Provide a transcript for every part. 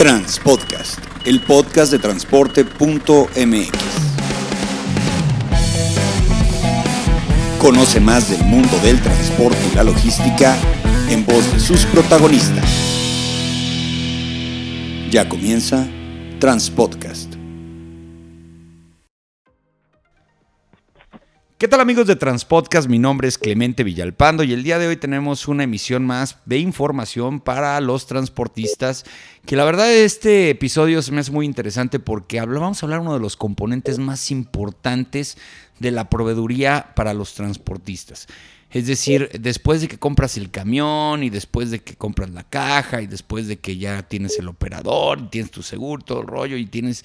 Transpodcast, el podcast de transporte.mx. Conoce más del mundo del transporte y la logística en voz de sus protagonistas. Ya comienza Transpodcast. ¿Qué tal amigos de Transpodcast? Mi nombre es Clemente Villalpando y el día de hoy tenemos una emisión más de información para los transportistas, que la verdad este episodio se me hace muy interesante porque vamos a hablar uno de los componentes más importantes de la proveeduría para los transportistas. Es decir, después de que compras el camión y después de que compras la caja y después de que ya tienes el operador tienes tu seguro, todo el rollo y tienes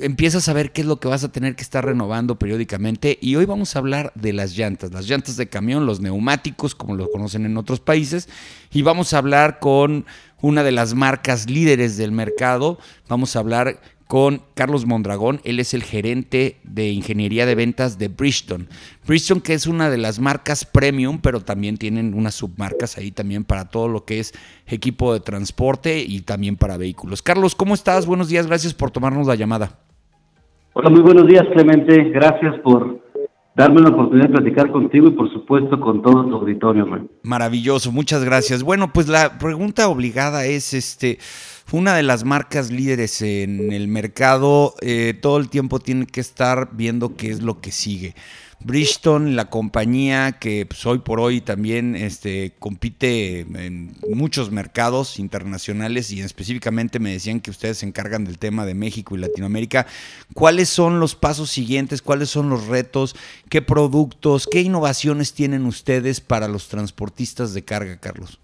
empiezas a ver qué es lo que vas a tener que estar renovando periódicamente. Y hoy vamos a hablar de las llantas, las llantas de camión, los neumáticos, como lo conocen en otros países. Y vamos a hablar con una de las marcas líderes del mercado. Vamos a hablar con Carlos Mondragón. Él es el gerente de ingeniería de ventas de Bridgestone. Bridgestone que es una de las marcas premium, pero también tienen unas submarcas ahí también para todo lo que es equipo de transporte y también para vehículos. Carlos, ¿cómo estás? Buenos días, gracias por tomarnos la llamada. Hola, muy buenos días, Clemente. Gracias por darme la oportunidad de platicar contigo y por supuesto con todo tu auditorio. Man. Maravilloso, muchas gracias. Bueno, pues la pregunta obligada es este una de las marcas líderes en el mercado, eh, todo el tiempo tiene que estar viendo qué es lo que sigue. Bridgestone, la compañía que pues, hoy por hoy también este, compite en muchos mercados internacionales y específicamente me decían que ustedes se encargan del tema de México y Latinoamérica. ¿Cuáles son los pasos siguientes? ¿Cuáles son los retos? ¿Qué productos? ¿Qué innovaciones tienen ustedes para los transportistas de carga, Carlos?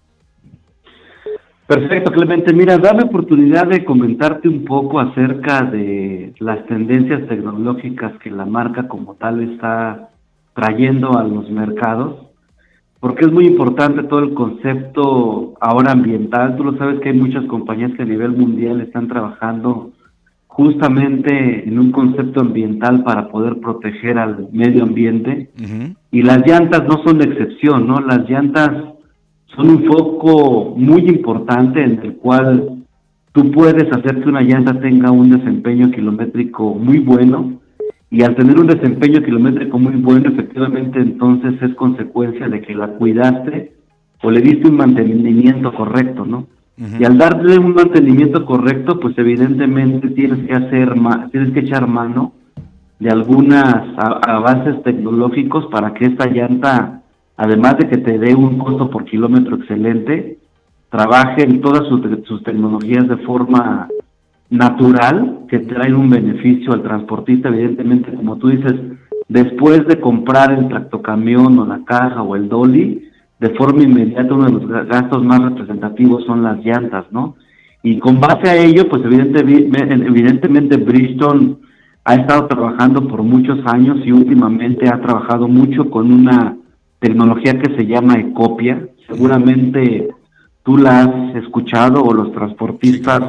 Perfecto, Clemente. Mira, dame oportunidad de comentarte un poco acerca de las tendencias tecnológicas que la marca como tal está trayendo a los mercados, porque es muy importante todo el concepto ahora ambiental. Tú lo sabes que hay muchas compañías que a nivel mundial están trabajando justamente en un concepto ambiental para poder proteger al medio ambiente. Y las llantas no son la excepción, ¿no? Las llantas son un foco muy importante en el cual tú puedes hacer que una llanta tenga un desempeño kilométrico muy bueno y al tener un desempeño kilométrico muy bueno, efectivamente entonces es consecuencia de que la cuidaste o le diste un mantenimiento correcto, ¿no? Y al darle un mantenimiento correcto, pues evidentemente tienes que hacer, tienes que echar mano de algunas avances tecnológicos para que esta llanta además de que te dé un costo por kilómetro excelente, trabaje en todas sus, tecnologías de forma natural, que traen un beneficio al transportista, evidentemente, como tú dices, después de comprar el tractocamión o la caja o el dolly, de forma inmediata uno de los gastos más representativos son las llantas, ¿no? Y con base a ello, pues evidentemente, evidentemente ha estado trabajando por muchos años y últimamente ha trabajado mucho con una tecnología que se llama Ecopia. Seguramente tú la has escuchado o los transportistas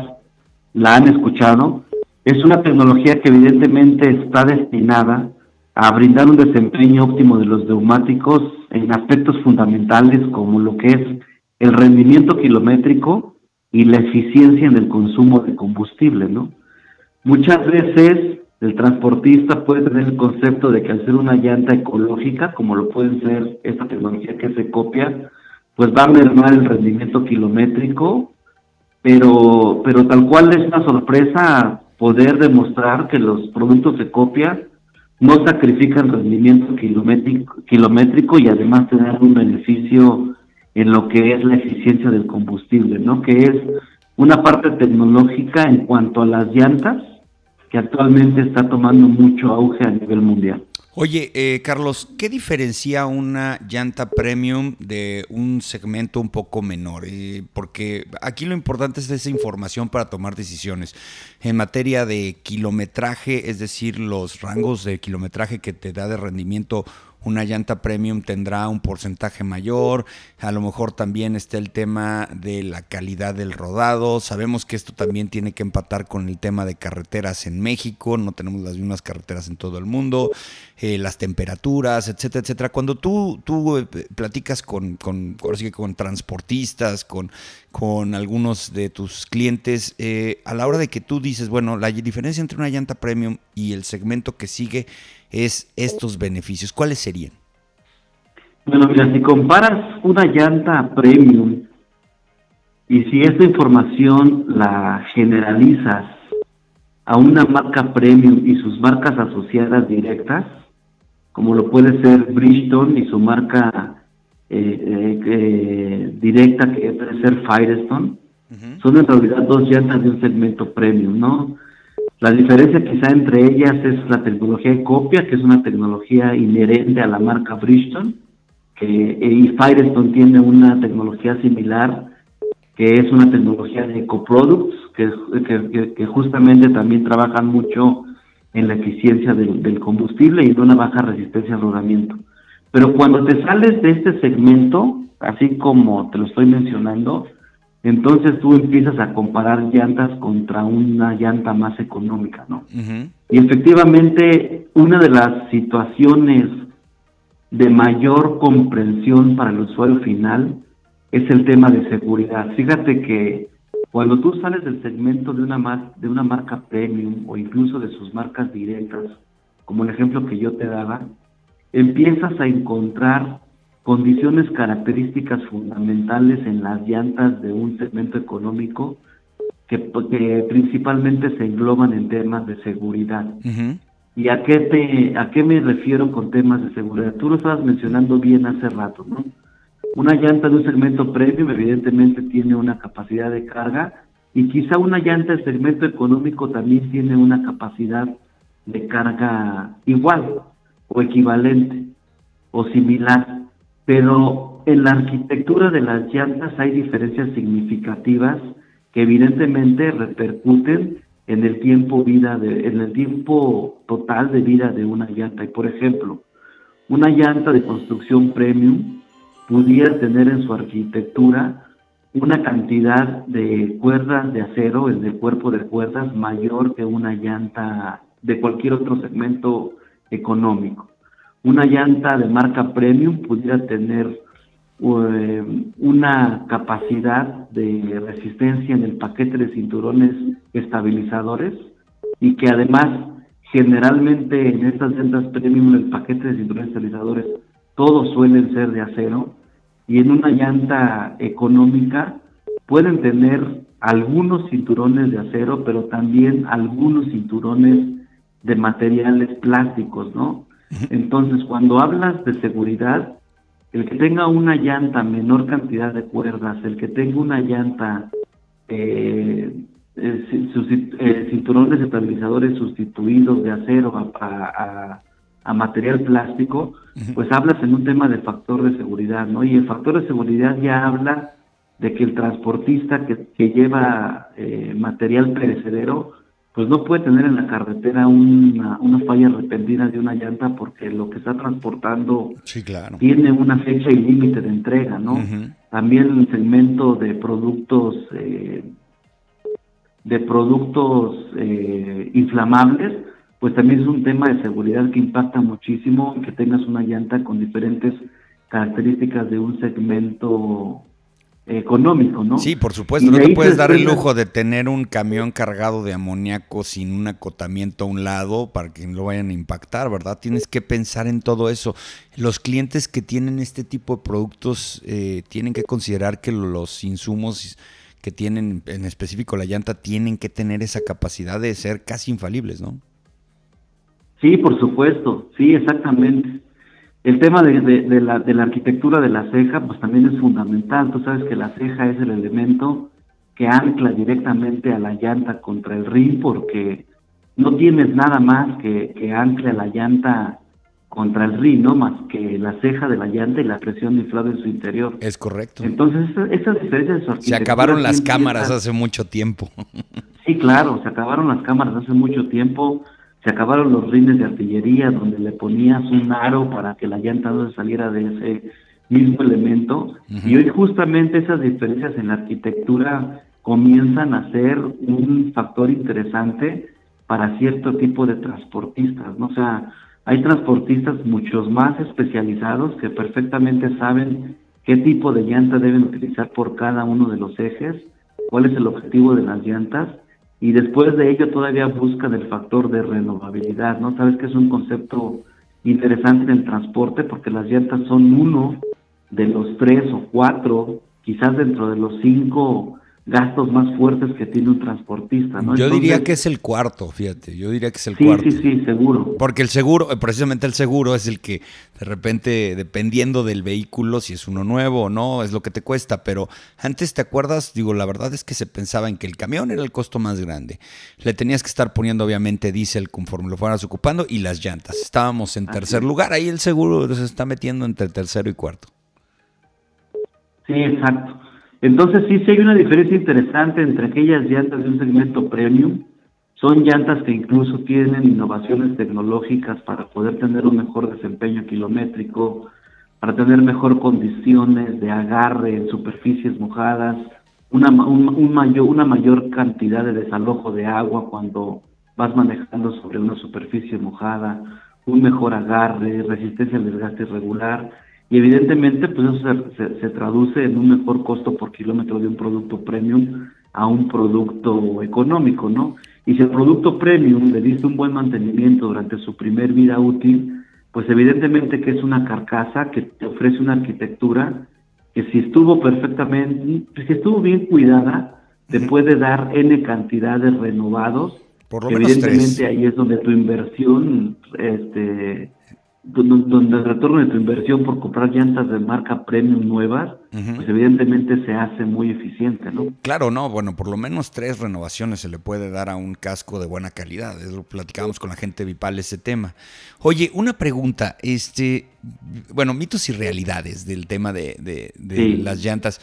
la han escuchado. Es una tecnología que evidentemente está destinada a brindar un desempeño óptimo de los neumáticos en aspectos fundamentales como lo que es el rendimiento kilométrico y la eficiencia en el consumo de combustible, ¿no? Muchas veces el transportista puede tener el concepto de que al ser una llanta ecológica, como lo puede ser esta tecnología que se copia, pues va a mermar el rendimiento kilométrico, pero, pero tal cual es una sorpresa poder demostrar que los productos de copia no sacrifican rendimiento kilométrico, kilométrico y además tener un beneficio en lo que es la eficiencia del combustible, ¿no? Que es una parte tecnológica en cuanto a las llantas, que actualmente está tomando mucho auge a nivel mundial. Oye, eh, Carlos, ¿qué diferencia una llanta premium de un segmento un poco menor? Eh, porque aquí lo importante es esa información para tomar decisiones. En materia de kilometraje, es decir, los rangos de kilometraje que te da de rendimiento una llanta premium tendrá un porcentaje mayor, a lo mejor también está el tema de la calidad del rodado, sabemos que esto también tiene que empatar con el tema de carreteras en México, no tenemos las mismas carreteras en todo el mundo, eh, las temperaturas, etcétera, etcétera. Cuando tú, tú eh, platicas con, con, con transportistas, con, con algunos de tus clientes, eh, a la hora de que tú dices, bueno, la diferencia entre una llanta premium y el segmento que sigue es estos beneficios, ¿cuáles serían? Bueno, mira, si comparas una llanta premium y si esta información la generalizas a una marca premium y sus marcas asociadas directas, como lo puede ser Bridgestone y su marca eh, eh, directa que puede ser Firestone, son en realidad dos llantas de un segmento premium, ¿no? La diferencia quizá entre ellas es la tecnología de copia, que es una tecnología inherente a la marca Bridgestone, que, y Firestone tiene una tecnología similar, que es una tecnología de coproducts, que, que, justamente también trabajan mucho en la eficiencia del, combustible y de una baja resistencia al rodamiento. Pero cuando te sales de este segmento, así como te lo estoy mencionando, entonces tú empiezas a comparar llantas contra una llanta más económica, ¿no? Y efectivamente, una de las situaciones de mayor comprensión para el usuario final es el tema de seguridad. Fíjate que cuando tú sales del segmento de una, de una marca premium o incluso de sus marcas directas, como el ejemplo que yo te daba, empiezas a encontrar condiciones características fundamentales en las llantas de un segmento económico que, principalmente se engloban en temas de seguridad. ¿Y a qué, te, a qué me refiero con temas de seguridad? Tú lo estabas mencionando bien hace rato, ¿no? Una llanta de un segmento premium evidentemente tiene una capacidad de carga y quizá una llanta de segmento económico también tiene una capacidad de carga igual o equivalente o similar pero en la arquitectura de las llantas hay diferencias significativas que evidentemente repercuten en el tiempo vida de, en el tiempo total de vida de una llanta. Y por ejemplo, una llanta de construcción premium pudiera tener en su arquitectura una cantidad de cuerdas de acero, el de cuerpo de cuerdas, mayor que una llanta de cualquier otro segmento económico. Una llanta de marca premium pudiera tener eh, una capacidad de resistencia en el paquete de cinturones estabilizadores y que además generalmente en estas llantas premium el paquete de cinturones estabilizadores todos suelen ser de acero y en una llanta económica pueden tener algunos cinturones de acero pero también algunos cinturones de materiales plásticos, ¿no? Entonces, cuando hablas de seguridad, el que tenga una llanta menor cantidad de cuerdas, el que tenga una llanta, eh, eh, eh cinturones estabilizadores sustituidos de acero a, material plástico, pues hablas en un tema de factor de seguridad, ¿no? Y el factor de seguridad ya habla de que el transportista que, que lleva eh, material perecedero, pues no puede tener en la carretera una, una falla repentina de una llanta porque lo que está transportando tiene una fecha y límite de entrega, ¿no? También el segmento de productos eh, de productos eh, inflamables, pues también es un tema de seguridad que impacta muchísimo que tengas una llanta con diferentes características de un segmento económico, ¿no? Sí, por supuesto, no te puedes dar el lujo de tener un camión cargado de amoníaco sin un acotamiento a un lado para que no lo vayan a impactar, ¿verdad? Tienes que pensar en todo eso. Los clientes que tienen este tipo de productos eh, tienen que considerar que los insumos que tienen, en específico la llanta, tienen que tener esa capacidad de ser casi infalibles, ¿no? Sí, por supuesto, sí, exactamente. El tema de, de, la, de la arquitectura de la ceja, pues también es fundamental. Tú sabes que la ceja es el elemento que ancla directamente a la llanta contra el rin, porque no tienes nada más que, que ancle a la llanta contra el rin, ¿no? Más que la ceja de la llanta y la presión inflada en su interior. Es correcto. Entonces, esas diferencias de su arquitectura... Se acabaron las cámaras hace mucho tiempo. Sí, claro, se acabaron las cámaras hace mucho tiempo se acabaron los rines de artillería donde le ponías un aro para que la llanta no se saliera de ese mismo elemento. Y hoy justamente esas diferencias en la arquitectura comienzan a ser un factor interesante para cierto tipo de transportistas, ¿no? O sea, hay transportistas muchos más especializados que perfectamente saben qué tipo de llanta deben utilizar por cada uno de los ejes, cuál es el objetivo de las llantas y después de ello todavía buscan el factor de renovabilidad, ¿no? Sabes que es un concepto interesante en el transporte porque las llantas son uno de los tres o cuatro, quizás dentro de los cinco gastos más fuertes que tiene un transportista, ¿no? Yo diría que es el cuarto, fíjate, yo diría que es el sí, cuarto. Sí, sí, seguro. Porque el seguro, eh, precisamente el seguro es el que de repente, dependiendo del vehículo, si es uno nuevo o no, es lo que te cuesta, pero antes te acuerdas, digo, la verdad es que se pensaba en que el camión era el costo más grande. Le tenías que estar poniendo obviamente diésel conforme lo fueras ocupando y las llantas. Estábamos en tercer lugar, ahí el seguro se está metiendo entre tercero y cuarto. Sí, exacto. Entonces sí, sí hay una diferencia interesante entre aquellas llantas de un segmento premium. Son llantas que incluso tienen innovaciones tecnológicas para poder tener un mejor desempeño kilométrico, para tener mejor condiciones de agarre en superficies mojadas, una, un, mayor, una mayor cantidad de desalojo de agua cuando vas manejando sobre una superficie mojada, un mejor agarre, resistencia al desgaste irregular y evidentemente pues eso se, traduce en un mejor costo por kilómetro de un producto premium a un producto económico, ¿no? Y si el producto premium le diste un buen mantenimiento durante su primer vida útil, pues evidentemente que es una carcasa que te ofrece una arquitectura que si estuvo perfectamente, si estuvo bien cuidada, te puede dar N cantidad de renovados. Por lo menos evidentemente ahí es donde tu inversión este, donde el retorno de tu inversión por comprar llantas de marca premium nuevas, pues evidentemente se hace muy eficiente, ¿no? Claro, no, bueno, por lo menos tres renovaciones se le puede dar a un casco de buena calidad. Lo platicábamos con la gente Vipal ese tema. Oye, una pregunta, este, bueno, mitos y realidades del tema de, de, las llantas.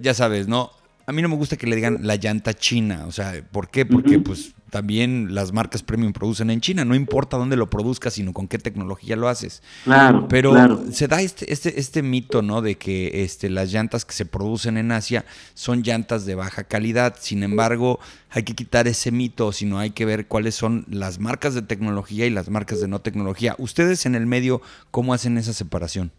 Ya sabes, ¿no? A mí no me gusta que le digan la llanta china, o sea, ¿por qué? Porque pues también las marcas premium producen en China, no importa dónde lo produzcas, sino con qué tecnología lo haces. Claro. Pero se da este, este, este mito, ¿no? De que este, las llantas que se producen en Asia son llantas de baja calidad. Sin embargo, hay que quitar ese mito, sino hay que ver cuáles son las marcas de tecnología y las marcas de no tecnología. Ustedes en el medio, ¿cómo hacen esa separación?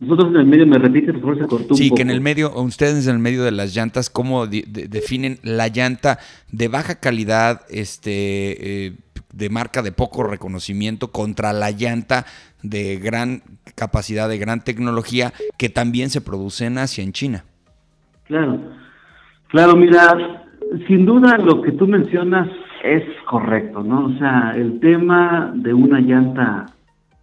Nosotros en el medio, me repite, por favor, se cortó Sí, un que en el medio, ustedes en el medio de las llantas, ¿cómo definen la llanta de baja calidad, este, eh, de marca de poco reconocimiento contra la llanta de gran capacidad, de gran tecnología, que también se produce en Asia, en China? Claro, claro, mira, sin duda lo que tú mencionas es correcto, ¿no? O sea, el tema de una llanta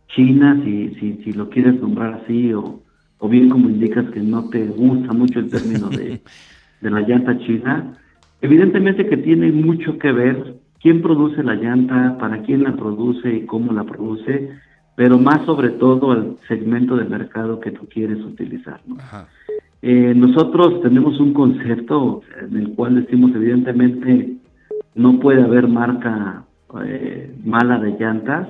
China, si, si, si lo quieres nombrar así, o, o bien como indicas que no te gusta mucho el término de, de la llanta china, evidentemente que tiene mucho que ver quién produce la llanta, para quién la produce y cómo la produce, pero más sobre todo al segmento de mercado que tú quieres utilizar. ¿no? Eh, nosotros tenemos un concepto en el cual decimos evidentemente no puede haber marca eh, mala de llantas,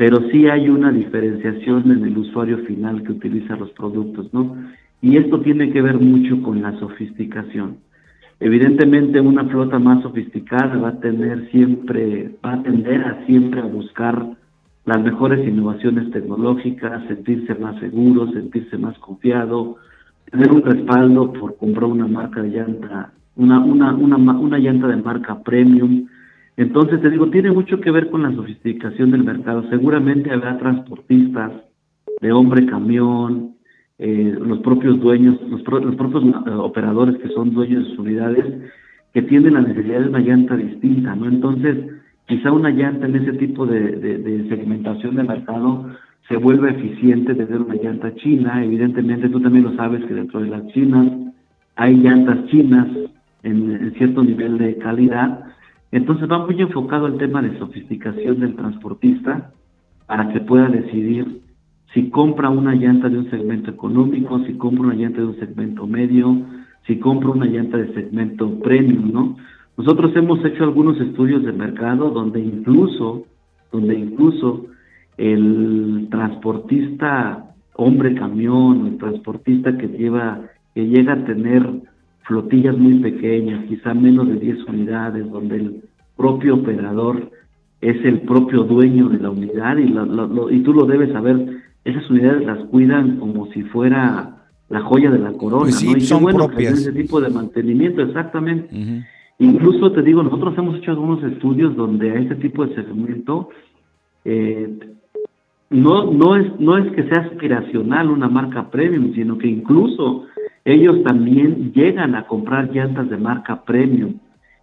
pero sí hay una diferenciación en el usuario final que utiliza los productos, ¿no? Y esto tiene que ver mucho con la sofisticación. Evidentemente una flota más sofisticada va a tener siempre, va a tender a siempre a buscar las mejores innovaciones tecnológicas, sentirse más seguro, sentirse más confiado, tener un respaldo por comprar una marca de llanta, una, una, una, una llanta de marca premium, entonces, te digo, tiene mucho que ver con la sofisticación del mercado. Seguramente habrá transportistas de hombre camión, eh, los propios dueños, los, propios eh, operadores que son dueños de sus unidades, que tienen la necesidad de una llanta distinta, ¿no? Entonces, quizá una llanta en ese tipo de, segmentación de mercado se vuelve eficiente de una llanta china. Evidentemente, tú también lo sabes que dentro de las chinas hay llantas chinas en cierto nivel de calidad, entonces va muy enfocado al tema de sofisticación del transportista para que pueda decidir si compra una llanta de un segmento económico, si compra una llanta de un segmento medio, si compra una llanta de segmento premium, ¿no? Nosotros hemos hecho algunos estudios de mercado donde incluso, donde incluso el transportista hombre camión, el transportista que lleva, que llega a tener flotillas muy pequeñas, quizá menos de 10 unidades, donde el propio operador es el propio dueño de la unidad y, y tú lo debes saber, esas unidades las cuidan como si fuera la joya de la corona, pues ¿no? Y son bueno propias. ese tipo de mantenimiento, exactamente. Incluso te digo, nosotros hemos hecho algunos estudios donde a ese tipo de segmento eh, no, no, es, no es que sea aspiracional una marca premium, sino que incluso ellos también llegan a comprar llantas de marca premium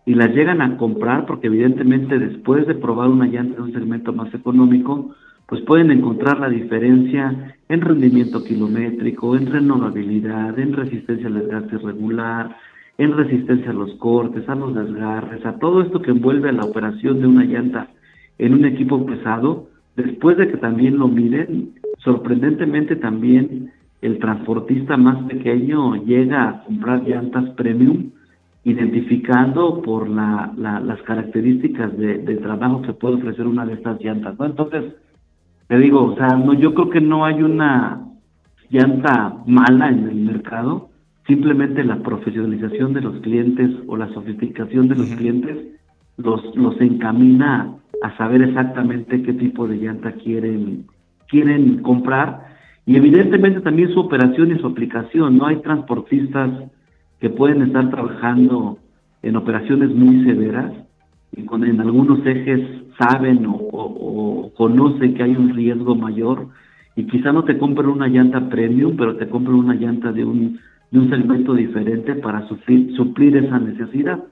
y las llegan a comprar porque evidentemente después de probar una llanta de un segmento más económico, pues pueden encontrar la diferencia en rendimiento kilométrico, en renovabilidad, en resistencia al desgaste regular, en resistencia a los cortes, a los desgarres, a todo esto que envuelve a la operación de una llanta en un equipo pesado, después de que también lo miren, sorprendentemente también el transportista más pequeño llega a comprar llantas premium identificando por la, las características de, trabajo que puede ofrecer una de estas llantas, ¿no? Entonces, te digo, o sea, no, yo creo que no hay una llanta mala en el mercado, simplemente la profesionalización de los clientes o la sofisticación de los clientes los, los encamina a saber exactamente qué tipo de llanta quieren, quieren comprar y evidentemente también su operación y su aplicación. No hay transportistas que pueden estar trabajando en operaciones muy severas y con, en algunos ejes saben o, conocen que hay un riesgo mayor y quizá no te compren una llanta premium, pero te compren una llanta de un, de un segmento diferente para suplir esa necesidad.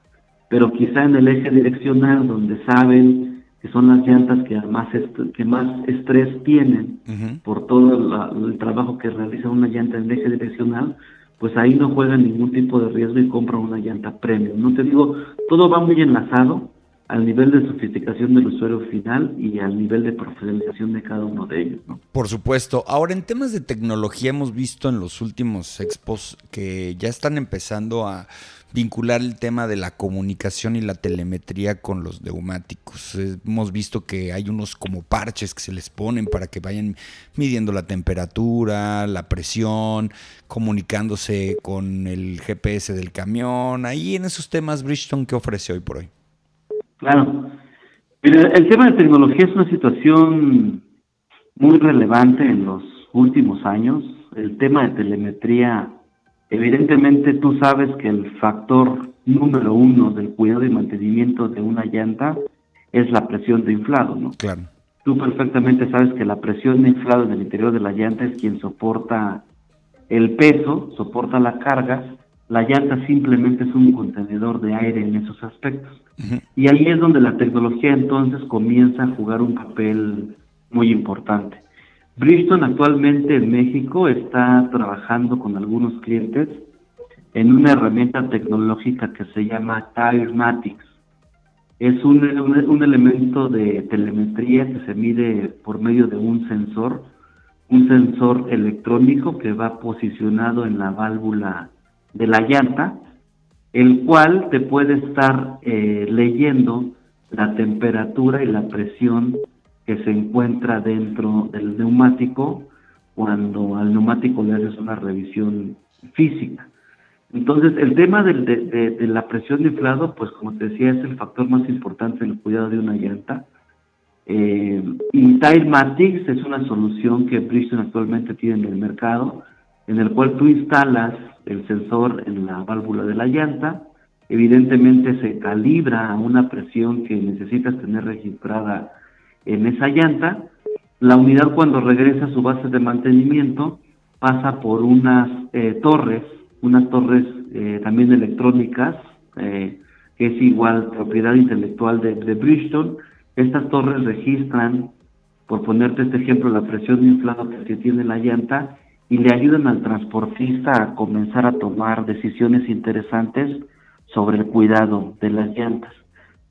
Pero quizá en el eje direccional, donde saben que son las llantas que más, que más estrés tienen por todo el trabajo que realiza una llanta en eje direccional, pues ahí no juegan ningún tipo de riesgo y compran una llanta premium. No te digo, todo va muy enlazado al nivel de sofisticación del usuario final y al nivel de profesionalización de cada uno de ellos. ¿no? Por supuesto. Ahora, en temas de tecnología hemos visto en los últimos expos que ya están empezando a vincular el tema de la comunicación y la telemetría con los neumáticos. Hemos visto que hay unos como parches que se les ponen para que vayan midiendo la temperatura, la presión, comunicándose con el GPS del camión. Ahí en esos temas, Bridgestone, ¿qué ofrece hoy por hoy? Claro. el tema de tecnología es una situación muy relevante en los últimos años. El tema de telemetría Evidentemente tú sabes que el factor número uno del cuidado y mantenimiento de una llanta es la presión de inflado, ¿no? Claro. Tú perfectamente sabes que la presión de inflado en el interior de la llanta es quien soporta el peso, soporta la carga. La llanta simplemente es un contenedor de aire en esos aspectos. Y ahí es donde la tecnología entonces comienza a jugar un papel muy importante. Bridgestone actualmente en México está trabajando con algunos clientes en una herramienta tecnológica que se llama Tirematics. Es un, un, elemento de telemetría que se mide por medio de un sensor, un sensor electrónico que va posicionado en la válvula de la llanta, el cual te puede estar eh, leyendo la temperatura y la presión que se encuentra dentro del neumático cuando al neumático le haces una revisión física. Entonces, el tema de, la presión de inflado, pues como te decía, es el factor más importante en el cuidado de una llanta. Eh, y Tilematic es una solución que Bridgestone actualmente tiene en el mercado, en el cual tú instalas el sensor en la válvula de la llanta, evidentemente se calibra a una presión que necesitas tener registrada en esa llanta. La unidad cuando regresa a su base de mantenimiento pasa por unas eh, torres, unas torres eh, también electrónicas, eh, que es igual propiedad intelectual de, de Bridgestone. Estas torres registran, por ponerte este ejemplo, la presión de inflado que tiene la llanta y le ayudan al transportista a comenzar a tomar decisiones interesantes sobre el cuidado de las llantas.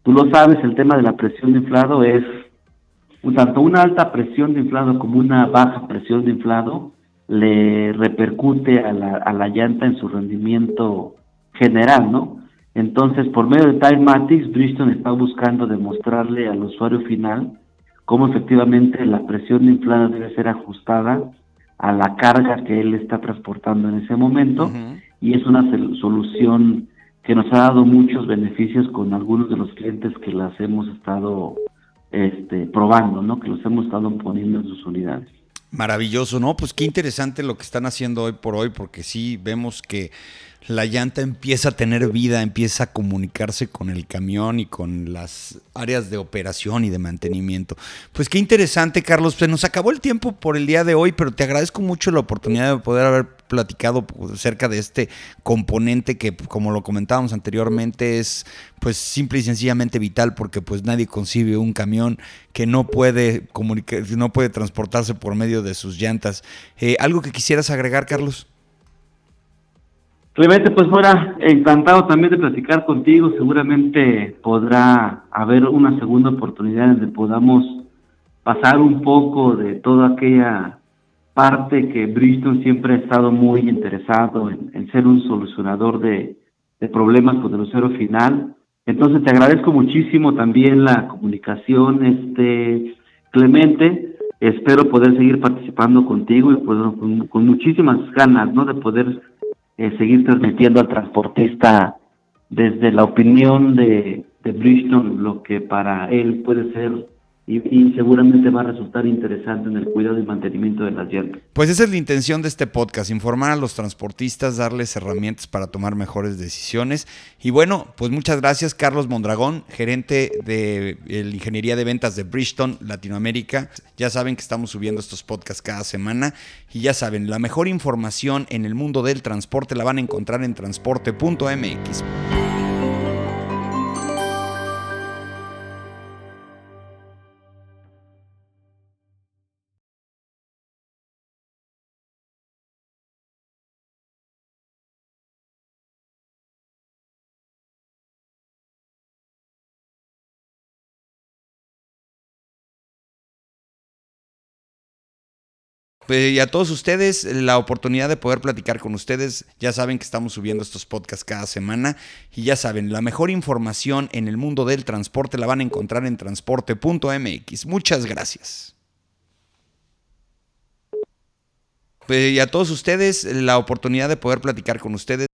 Tú lo sabes, el tema de la presión de inflado es tanto una alta presión de inflado como una baja presión de inflado le repercute a la, a la llanta en su rendimiento general, ¿no? Entonces, por medio de Timematics, Bridgestone está buscando demostrarle al usuario final cómo efectivamente la presión inflada debe ser ajustada a la carga que él está transportando en ese momento y es una solución que nos ha dado muchos beneficios con algunos de los clientes que las hemos estado este, probando, ¿no? Que los hemos estado poniendo en sus unidades. Maravilloso, ¿no? Pues qué interesante lo que están haciendo hoy por hoy, porque sí vemos que la llanta empieza a tener vida, empieza a comunicarse con el camión y con las áreas de operación y de mantenimiento. Pues qué interesante, Carlos. Pues nos acabó el tiempo por el día de hoy, pero te agradezco mucho la oportunidad de poder haber platicado acerca de este componente que, como lo comentábamos anteriormente, es pues simple y sencillamente vital porque pues nadie concibe un camión que no puede comunicar, no puede transportarse por medio de sus llantas. Eh, ¿Algo que quisieras agregar, Carlos? Clemente, pues fuera encantado también de platicar contigo. Seguramente podrá haber una segunda oportunidad en donde podamos pasar un poco de toda aquella parte que Bristol siempre ha estado muy interesado en, ser un solucionador de, problemas con el usuario final. Entonces te agradezco muchísimo también la comunicación, este Clemente. Espero poder seguir participando contigo y pues, con, con muchísimas ganas, ¿no? De poder eh, seguir transmitiendo al transportista desde la opinión de, de Bridgestone lo que para él puede ser y, seguramente va a resultar interesante en el cuidado y mantenimiento de las llantas. Pues esa es la intención de este podcast, informar a los transportistas, darles herramientas para tomar mejores decisiones. Y bueno, pues muchas gracias Carlos Mondragón, gerente de la Ingeniería de Ventas de Bridgestone Latinoamérica. Ya saben que estamos subiendo estos podcasts cada semana y ya saben, la mejor información en el mundo del transporte la van a encontrar en transporte.mx. Eh, y a todos ustedes, la oportunidad de poder platicar con ustedes. Ya saben que estamos subiendo estos podcasts cada semana. Y ya saben, la mejor información en el mundo del transporte la van a encontrar en transporte.mx. Muchas gracias. Eh, y a todos ustedes, la oportunidad de poder platicar con ustedes.